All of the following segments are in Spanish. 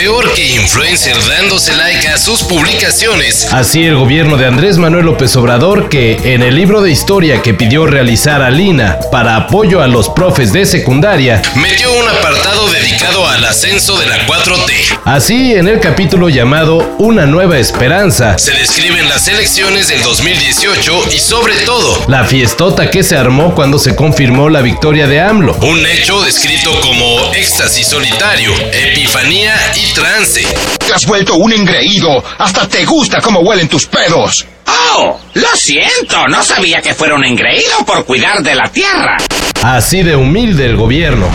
Peor que influencer dándose like a sus publicaciones. Así el gobierno de Andrés Manuel López Obrador que en el libro de historia que pidió realizar a Lina para apoyo a los profes de secundaria, metió un apartado dedicado al ascenso de la 4T. Así en el capítulo llamado Una nueva esperanza, se describen las elecciones del 2018 y sobre todo la fiestota que se armó cuando se confirmó la victoria de AMLO. Un hecho descrito como éxtasis solitario, epifanía y trance. Te has vuelto un engreído. Hasta te gusta cómo huelen tus pedos. Oh, lo siento. No sabía que fuera un engreído por cuidar de la tierra. Así de humilde el gobierno.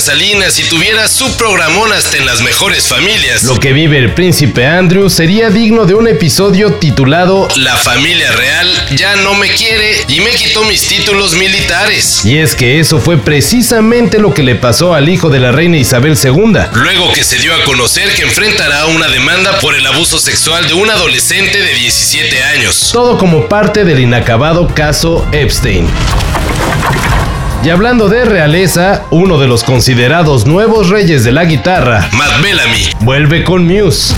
Salinas si tuviera su programón hasta en las mejores familias. Lo que vive el príncipe Andrew sería digno de un episodio titulado La familia real ya no me quiere y me quitó mis títulos militares. Y es que eso fue precisamente lo que le pasó al hijo de la reina Isabel II. Luego que se dio a conocer que enfrentará una demanda por el abuso sexual de un adolescente de 17 años. Todo como parte del inacabado caso Epstein. Y hablando de realeza, uno de los considerados nuevos reyes de la guitarra, Matt Bellamy, vuelve con Muse.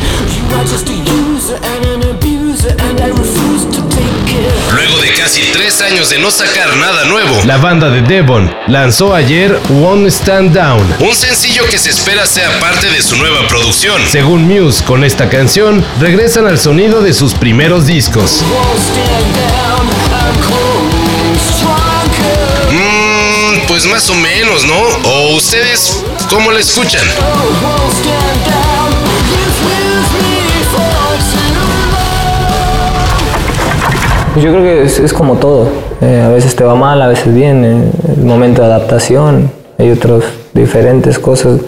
Luego de casi tres años de no sacar nada nuevo, la banda de Devon lanzó ayer One Stand Down, un sencillo que se espera sea parte de su nueva producción. Según Muse, con esta canción regresan al sonido de sus primeros discos. Pues más o menos, ¿no? ¿O ustedes cómo la escuchan? Yo creo que es, como todo. Eh, a veces te va mal, a veces bien. El momento de adaptación, hay otras diferentes cosas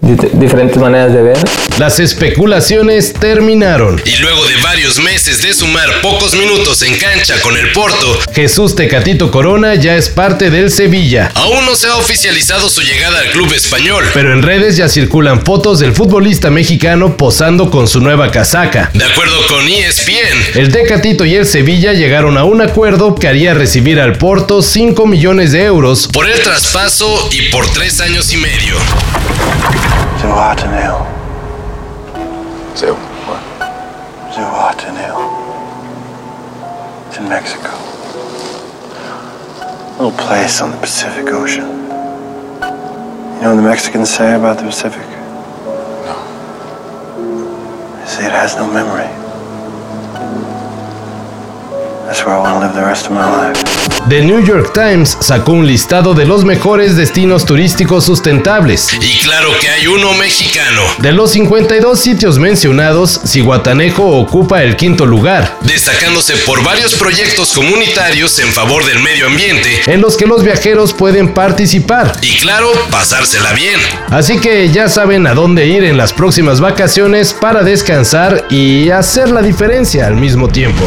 diferentes maneras de ver. Las especulaciones terminaron. Y luego de varios meses de sumar pocos minutos en cancha con el Porto, Jesús Tecatito Corona ya es parte del Sevilla. Aún no se ha oficializado su llegada al club español, pero en redes ya circulan fotos del futbolista mexicano posando con su nueva casaca. De acuerdo con ESPN, el Tecatito y el Sevilla llegaron a un acuerdo que haría recibir al Porto 5 millones de euros por el traspaso y por tres años y medio. Zihuatanejo. Zil what? Zihuatanejo. It's in Mexico. A little place on the Pacific Ocean. You know what the Mexicans say about the Pacific? No. They say it has no memory. The rest of my life. The New York Times sacó un listado de los mejores destinos turísticos sustentables. Y claro que hay uno mexicano. De los 52 sitios mencionados, Cihuatanejo ocupa el quinto lugar, destacándose por varios proyectos comunitarios en favor del medio ambiente, en los que los viajeros pueden participar. Y claro, pasársela bien. Así que ya saben a dónde ir en las próximas vacaciones para descansar y hacer la diferencia al mismo tiempo.